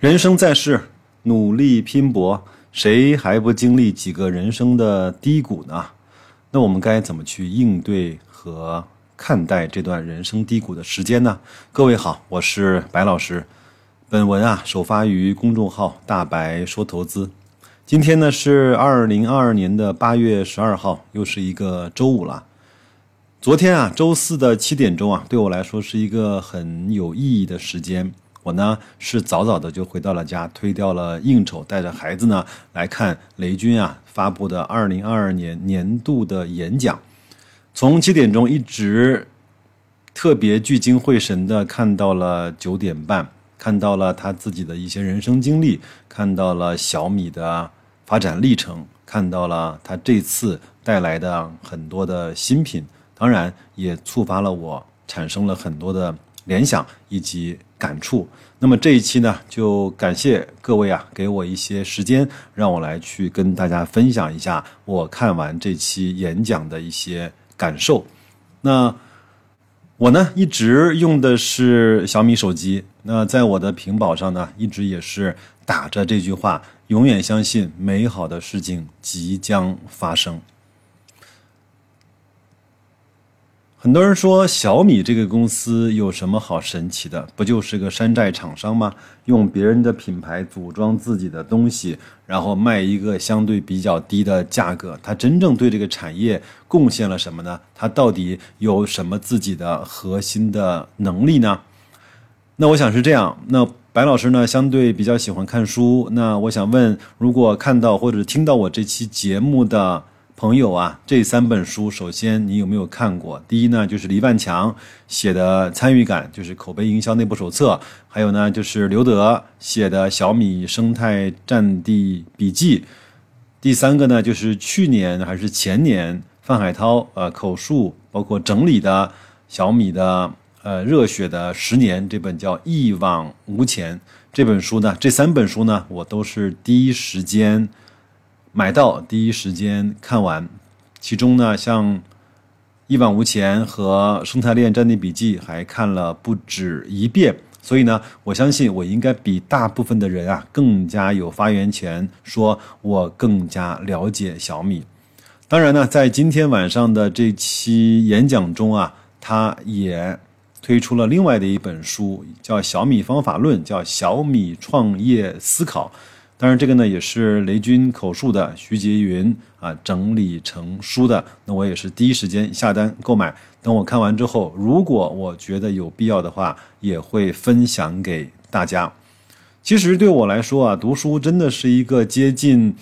人生在世，努力拼搏，谁还不经历几个人生的低谷呢？那我们该怎么去应对和看待这段人生低谷的时间呢？各位好，我是白老师。本文啊，首发于公众号“大白说投资”。今天呢是二零二二年的八月十二号，又是一个周五了。昨天啊，周四的七点钟啊，对我来说是一个很有意义的时间。我呢是早早的就回到了家，推掉了应酬，带着孩子呢来看雷军啊发布的二零二二年年度的演讲。从七点钟一直特别聚精会神的看到了九点半，看到了他自己的一些人生经历，看到了小米的发展历程，看到了他这次带来的很多的新品，当然也触发了我，产生了很多的联想以及。感触。那么这一期呢，就感谢各位啊，给我一些时间，让我来去跟大家分享一下我看完这期演讲的一些感受。那我呢，一直用的是小米手机。那在我的屏保上呢，一直也是打着这句话：永远相信美好的事情即将发生。很多人说小米这个公司有什么好神奇的？不就是个山寨厂商吗？用别人的品牌组装自己的东西，然后卖一个相对比较低的价格。它真正对这个产业贡献了什么呢？它到底有什么自己的核心的能力呢？那我想是这样。那白老师呢，相对比较喜欢看书。那我想问，如果看到或者听到我这期节目的？朋友啊，这三本书，首先你有没有看过？第一呢，就是黎万强写的《参与感》，就是口碑营销内部手册；还有呢，就是刘德写的《小米生态战地笔记》；第三个呢，就是去年还是前年范海涛呃口述包括整理的小米的呃热血的十年这本叫《一往无前》这本书呢，这三本书呢，我都是第一时间。买到第一时间看完，其中呢，像《一往无前》和《生态链战地笔记》还看了不止一遍，所以呢，我相信我应该比大部分的人啊更加有发言权，说我更加了解小米。当然呢，在今天晚上的这期演讲中啊，他也推出了另外的一本书，叫《小米方法论》，叫《小米创业思考》。当然，这个呢也是雷军口述的，徐杰云啊整理成书的。那我也是第一时间下单购买。等我看完之后，如果我觉得有必要的话，也会分享给大家。其实对我来说啊，读书真的是一个接近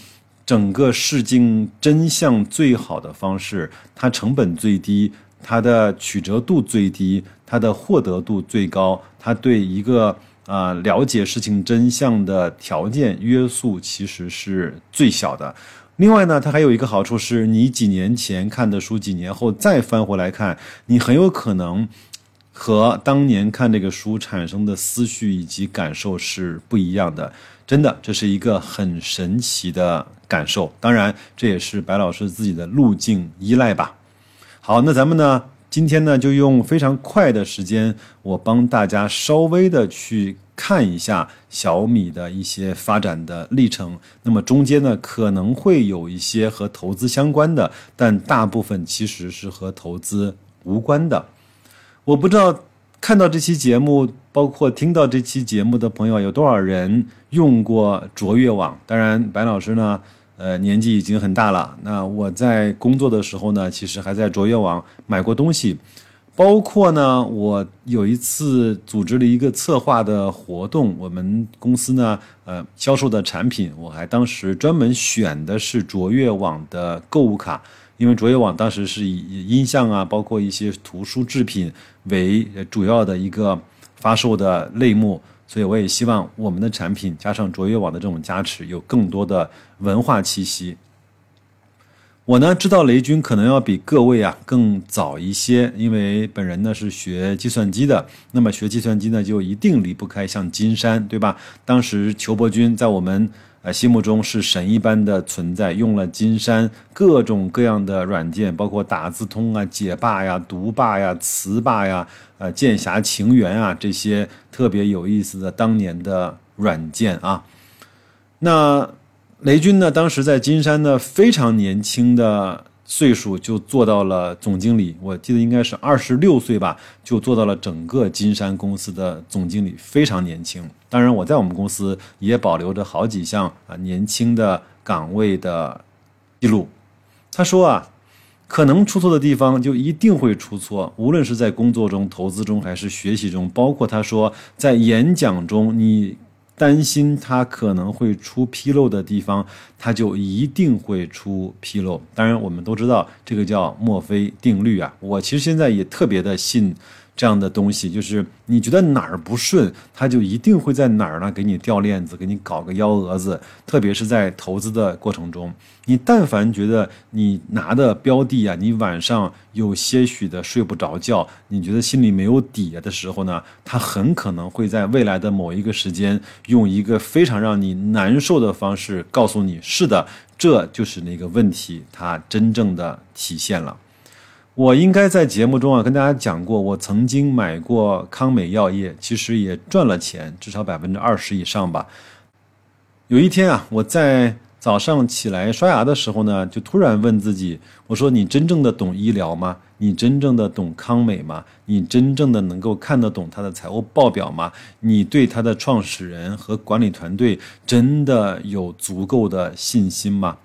整个事情真相最好的方式。它成本最低，它的曲折度最低，它的获得度最高，它对一个。啊，了解事情真相的条件约束其实是最小的。另外呢，它还有一个好处是，你几年前看的书，几年后再翻回来看，你很有可能和当年看这个书产生的思绪以及感受是不一样的。真的，这是一个很神奇的感受。当然，这也是白老师自己的路径依赖吧。好，那咱们呢？今天呢，就用非常快的时间，我帮大家稍微的去看一下小米的一些发展的历程。那么中间呢，可能会有一些和投资相关的，但大部分其实是和投资无关的。我不知道看到这期节目，包括听到这期节目的朋友有多少人用过卓越网。当然，白老师呢。呃，年纪已经很大了。那我在工作的时候呢，其实还在卓越网买过东西，包括呢，我有一次组织了一个策划的活动，我们公司呢，呃，销售的产品，我还当时专门选的是卓越网的购物卡，因为卓越网当时是以音像啊，包括一些图书制品为主要的一个发售的类目。所以我也希望我们的产品加上卓越网的这种加持，有更多的文化气息。我呢知道雷军可能要比各位啊更早一些，因为本人呢是学计算机的，那么学计算机呢就一定离不开像金山，对吧？当时裘伯军在我们。心目中是神一般的存在，用了金山各种各样的软件，包括打字通啊、解霸呀、读霸呀、词霸呀、呃剑侠情缘啊这些特别有意思的当年的软件啊。那雷军呢，当时在金山呢，非常年轻的岁数就做到了总经理，我记得应该是二十六岁吧，就做到了整个金山公司的总经理，非常年轻。当然，我在我们公司也保留着好几项啊年轻的岗位的记录。他说啊。可能出错的地方就一定会出错，无论是在工作中、投资中还是学习中，包括他说在演讲中，你担心他可能会出纰漏的地方，他就一定会出纰漏。当然，我们都知道这个叫墨菲定律啊。我其实现在也特别的信。这样的东西，就是你觉得哪儿不顺，他就一定会在哪儿呢给你掉链子，给你搞个幺蛾子。特别是在投资的过程中，你但凡觉得你拿的标的啊，你晚上有些许的睡不着觉，你觉得心里没有底的时候呢，他很可能会在未来的某一个时间，用一个非常让你难受的方式告诉你：是的，这就是那个问题，它真正的体现了。我应该在节目中啊跟大家讲过，我曾经买过康美药业，其实也赚了钱，至少百分之二十以上吧。有一天啊，我在早上起来刷牙的时候呢，就突然问自己：我说你真正的懂医疗吗？你真正的懂康美吗？你真正的能够看得懂它的财务报表吗？你对它的创始人和管理团队真的有足够的信心吗？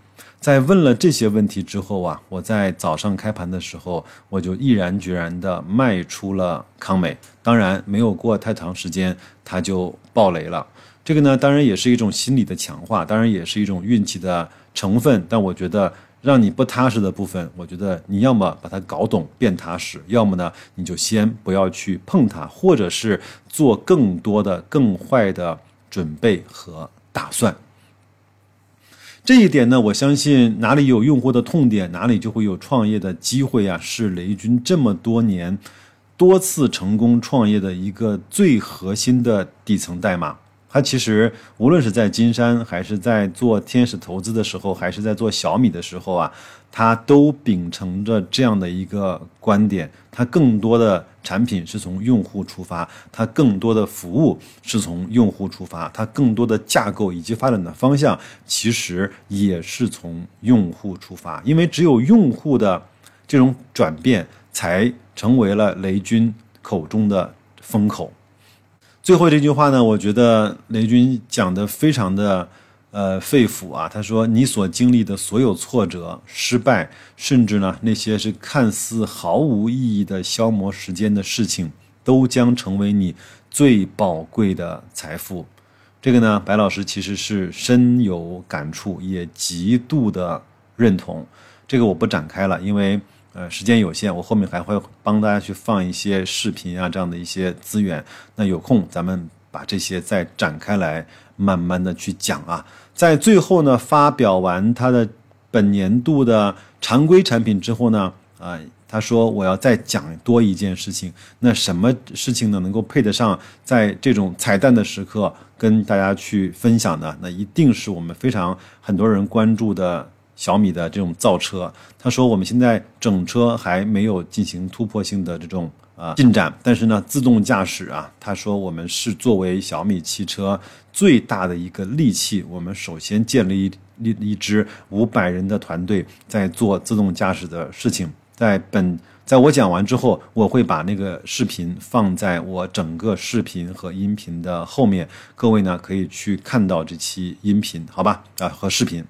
在问了这些问题之后啊，我在早上开盘的时候，我就毅然决然地卖出了康美。当然，没有过太长时间，它就爆雷了。这个呢，当然也是一种心理的强化，当然也是一种运气的成分。但我觉得，让你不踏实的部分，我觉得你要么把它搞懂变踏实，要么呢，你就先不要去碰它，或者是做更多的更坏的准备和打算。这一点呢，我相信哪里有用户的痛点，哪里就会有创业的机会啊！是雷军这么多年多次成功创业的一个最核心的底层代码。他其实无论是在金山，还是在做天使投资的时候，还是在做小米的时候啊，他都秉承着这样的一个观点：他更多的产品是从用户出发，他更多的服务是从用户出发，他更多的架构以及发展的方向其实也是从用户出发。因为只有用户的这种转变，才成为了雷军口中的风口。最后这句话呢，我觉得雷军讲的非常的，呃，肺腑啊。他说：“你所经历的所有挫折、失败，甚至呢那些是看似毫无意义的消磨时间的事情，都将成为你最宝贵的财富。”这个呢，白老师其实是深有感触，也极度的认同。这个我不展开了，因为。呃，时间有限，我后面还会帮大家去放一些视频啊，这样的一些资源。那有空咱们把这些再展开来，慢慢的去讲啊。在最后呢，发表完他的本年度的常规产品之后呢，啊，他说我要再讲多一件事情。那什么事情呢，能够配得上在这种彩蛋的时刻跟大家去分享的？那一定是我们非常很多人关注的。小米的这种造车，他说我们现在整车还没有进行突破性的这种啊进展，但是呢，自动驾驶啊，他说我们是作为小米汽车最大的一个利器，我们首先建立一一支五百人的团队在做自动驾驶的事情。在本在我讲完之后，我会把那个视频放在我整个视频和音频的后面，各位呢可以去看到这期音频，好吧？啊和视频。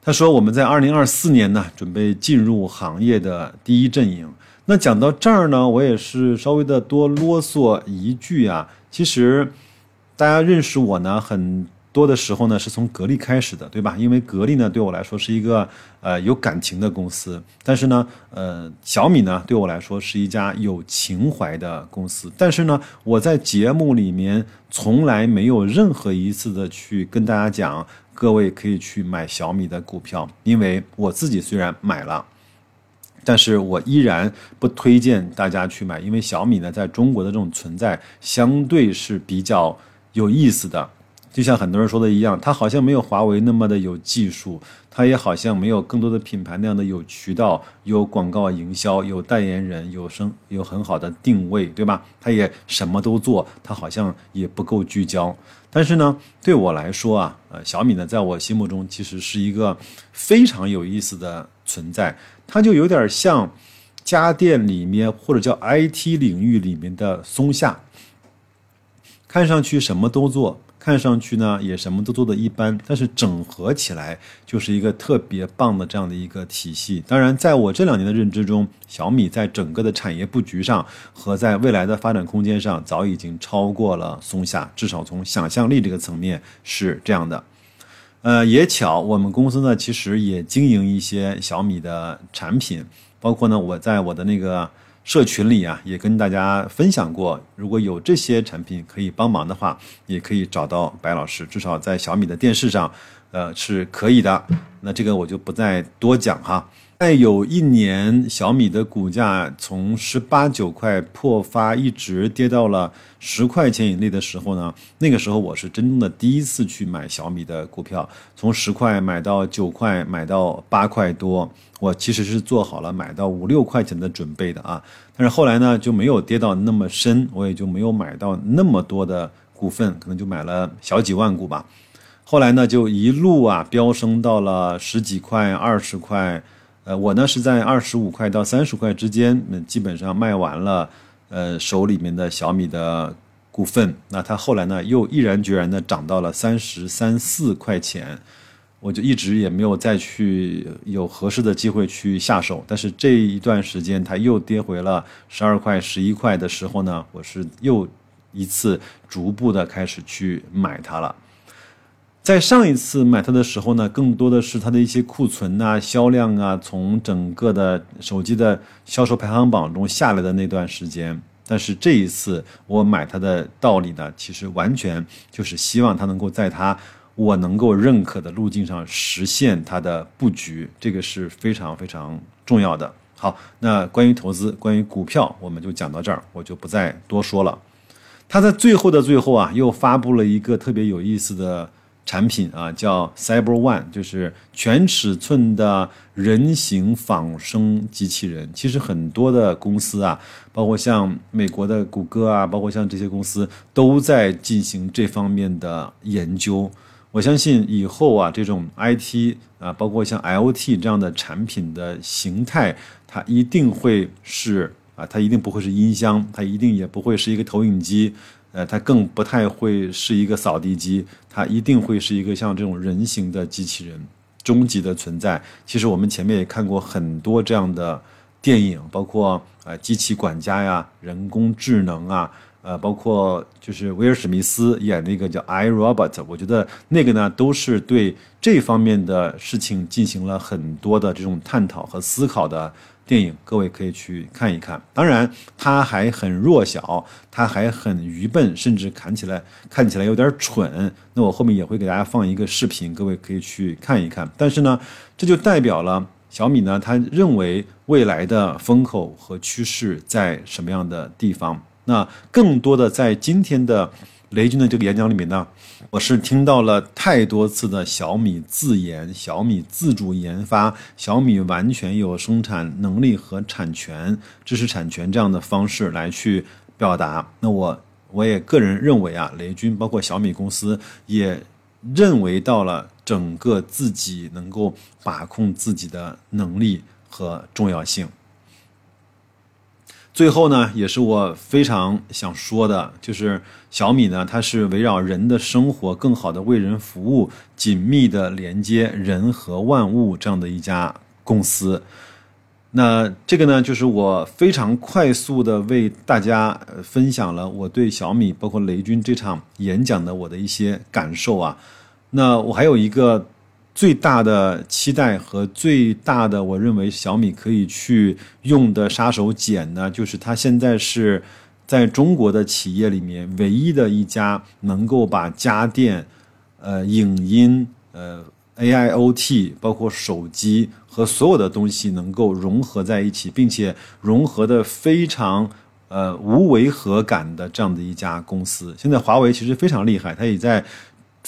他说：“我们在二零二四年呢，准备进入行业的第一阵营。那讲到这儿呢，我也是稍微的多啰嗦一句啊。其实，大家认识我呢，很多的时候呢，是从格力开始的，对吧？因为格力呢，对我来说是一个呃有感情的公司。但是呢，呃，小米呢，对我来说是一家有情怀的公司。但是呢，我在节目里面从来没有任何一次的去跟大家讲。”各位可以去买小米的股票，因为我自己虽然买了，但是我依然不推荐大家去买，因为小米呢在中国的这种存在相对是比较有意思的。就像很多人说的一样，它好像没有华为那么的有技术，它也好像没有更多的品牌那样的有渠道、有广告营销、有代言人、有声、有很好的定位，对吧？它也什么都做，它好像也不够聚焦。但是呢，对我来说啊，呃，小米呢，在我心目中其实是一个非常有意思的存在，它就有点像家电里面或者叫 IT 领域里面的松下。看上去什么都做，看上去呢也什么都做的一般，但是整合起来就是一个特别棒的这样的一个体系。当然，在我这两年的认知中，小米在整个的产业布局上和在未来的发展空间上，早已经超过了松下，至少从想象力这个层面是这样的。呃，也巧，我们公司呢其实也经营一些小米的产品，包括呢我在我的那个。社群里啊，也跟大家分享过，如果有这些产品可以帮忙的话，也可以找到白老师。至少在小米的电视上，呃，是可以的。那这个我就不再多讲哈。在有一年，小米的股价从十八九块破发，一直跌到了十块钱以内的时候呢，那个时候我是真正的第一次去买小米的股票，从十块买到九块，买到八块多，我其实是做好了买到五六块钱的准备的啊。但是后来呢，就没有跌到那么深，我也就没有买到那么多的股份，可能就买了小几万股吧。后来呢，就一路啊飙升到了十几块、二十块。呃，我呢是在二十五块到三十块之间，那基本上卖完了，呃，手里面的小米的股份，那它后来呢又毅然决然的涨到了三十三四块钱，我就一直也没有再去有合适的机会去下手，但是这一段时间它又跌回了十二块、十一块的时候呢，我是又一次逐步的开始去买它了。在上一次买它的时候呢，更多的是它的一些库存啊、销量啊，从整个的手机的销售排行榜中下来的那段时间。但是这一次我买它的道理呢，其实完全就是希望它能够在它我能够认可的路径上实现它的布局，这个是非常非常重要的。好，那关于投资、关于股票，我们就讲到这儿，我就不再多说了。它在最后的最后啊，又发布了一个特别有意思的。产品啊，叫 Cyber One，就是全尺寸的人形仿生机器人。其实很多的公司啊，包括像美国的谷歌啊，包括像这些公司都在进行这方面的研究。我相信以后啊，这种 IT 啊，包括像 IOT 这样的产品的形态，它一定会是啊，它一定不会是音箱，它一定也不会是一个投影机。呃，它更不太会是一个扫地机，它一定会是一个像这种人形的机器人，终极的存在。其实我们前面也看过很多这样的电影，包括呃机器管家呀、人工智能啊，呃，包括就是威尔史密斯演那个叫《I Robot》，我觉得那个呢都是对这方面的事情进行了很多的这种探讨和思考的。电影，各位可以去看一看。当然，它还很弱小，它还很愚笨，甚至看起来看起来有点蠢。那我后面也会给大家放一个视频，各位可以去看一看。但是呢，这就代表了小米呢，他认为未来的风口和趋势在什么样的地方？那更多的在今天的。雷军的这个演讲里面呢，我是听到了太多次的小米自研、小米自主研发、小米完全有生产能力和产权、知识产权这样的方式来去表达。那我我也个人认为啊，雷军包括小米公司也认为到了整个自己能够把控自己的能力和重要性。最后呢，也是我非常想说的，就是小米呢，它是围绕人的生活更好的为人服务，紧密的连接人和万物这样的一家公司。那这个呢，就是我非常快速的为大家分享了我对小米，包括雷军这场演讲的我的一些感受啊。那我还有一个。最大的期待和最大的，我认为小米可以去用的杀手锏呢，就是它现在是在中国的企业里面唯一的一家能够把家电、呃影音、呃 AIoT，包括手机和所有的东西能够融合在一起，并且融合的非常呃无违和感的这样的一家公司。现在华为其实非常厉害，它也在。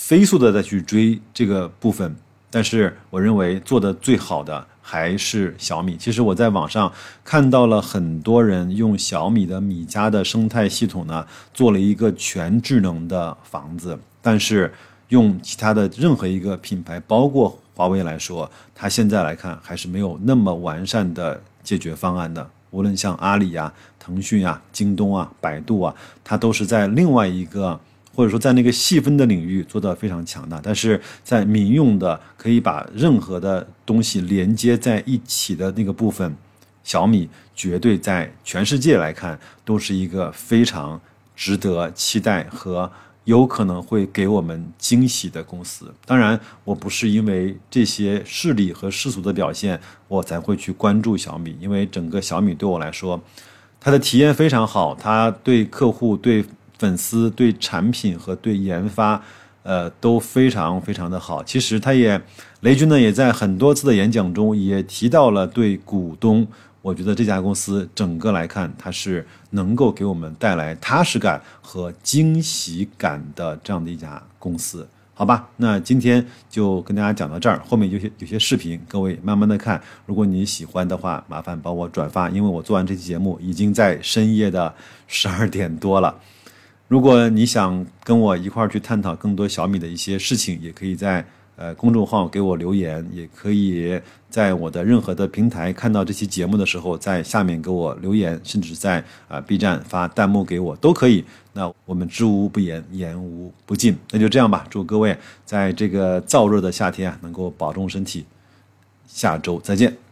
飞速的再去追这个部分，但是我认为做的最好的还是小米。其实我在网上看到了很多人用小米的米家的生态系统呢，做了一个全智能的房子，但是用其他的任何一个品牌，包括华为来说，它现在来看还是没有那么完善的解决方案的。无论像阿里呀、腾讯啊、京东啊、百度啊，它都是在另外一个。或者说，在那个细分的领域做得非常强大，但是在民用的可以把任何的东西连接在一起的那个部分，小米绝对在全世界来看都是一个非常值得期待和有可能会给我们惊喜的公司。当然，我不是因为这些势力和世俗的表现我才会去关注小米，因为整个小米对我来说，它的体验非常好，它对客户对。粉丝对产品和对研发，呃都非常非常的好。其实他也，雷军呢也在很多次的演讲中也提到了对股东。我觉得这家公司整个来看，它是能够给我们带来踏实感和惊喜感的这样的一家公司，好吧？那今天就跟大家讲到这儿，后面有些有些视频，各位慢慢的看。如果你喜欢的话，麻烦帮我转发，因为我做完这期节目已经在深夜的十二点多了。如果你想跟我一块儿去探讨更多小米的一些事情，也可以在呃公众号给我留言，也可以在我的任何的平台看到这期节目的时候，在下面给我留言，甚至在啊 B 站发弹幕给我都可以。那我们知无不言，言无不尽。那就这样吧，祝各位在这个燥热的夏天啊，能够保重身体。下周再见。